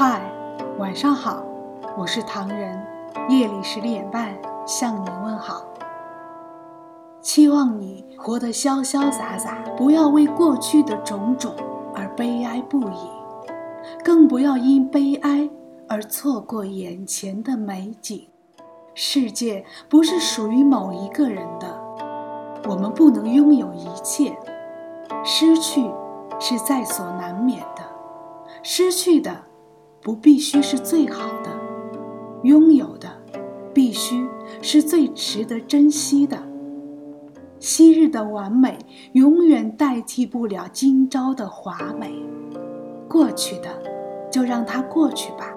嗨，晚上好，我是唐人，夜里十点半向你问好。期望你活得潇潇洒洒，不要为过去的种种而悲哀不已，更不要因悲哀而错过眼前的美景。世界不是属于某一个人的，我们不能拥有一切，失去是在所难免的。失去的不必须是最好的，拥有的必须是最值得珍惜的。昔日的完美永远代替不了今朝的华美，过去的就让它过去吧。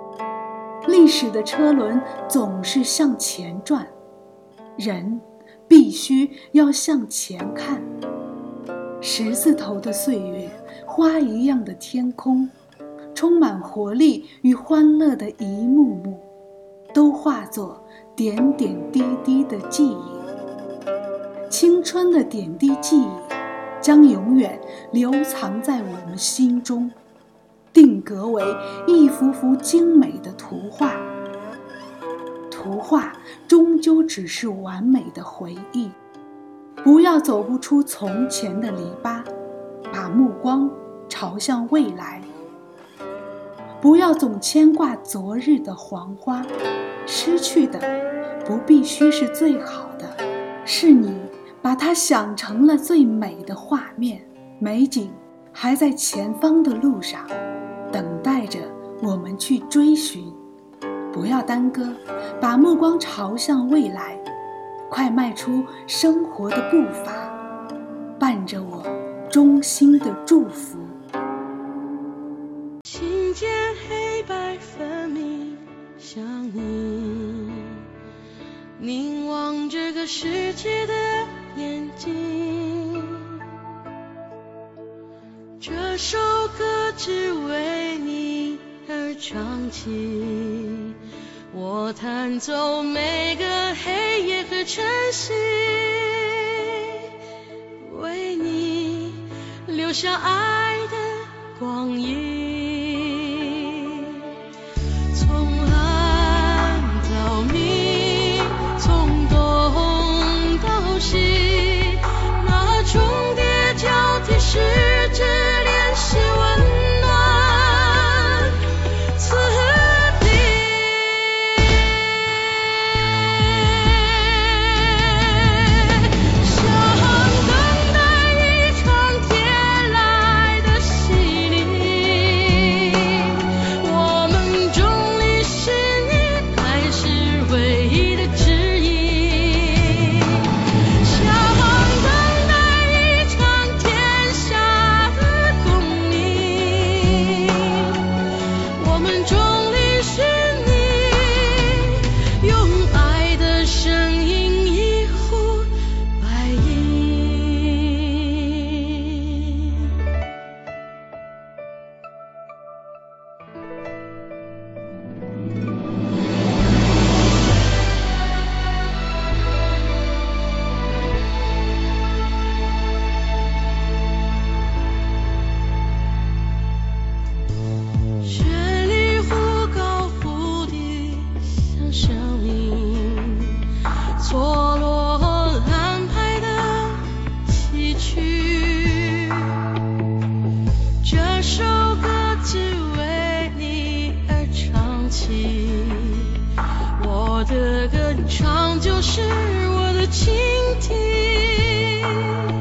历史的车轮总是向前转，人必须要向前看。十字头的岁月，花一样的天空，充满活力与欢乐的一幕幕，都化作点点滴滴的记忆。青春的点滴记忆，将永远留藏在我们心中。定格为一幅幅精美的图画，图画终究只是完美的回忆。不要走不出从前的篱笆，把目光朝向未来。不要总牵挂昨日的黄花，失去的不必须是最好的，是你把它想成了最美的画面。美景还在前方的路上。等待着我们去追寻，不要耽搁，把目光朝向未来，快迈出生活的步伐，伴着我衷心的祝福。望这个世界的眼睛，这首歌只为你而。唱起，我弹奏每个黑夜和晨曦，为你留下爱的光影。是们终我的歌唱就是我的倾听。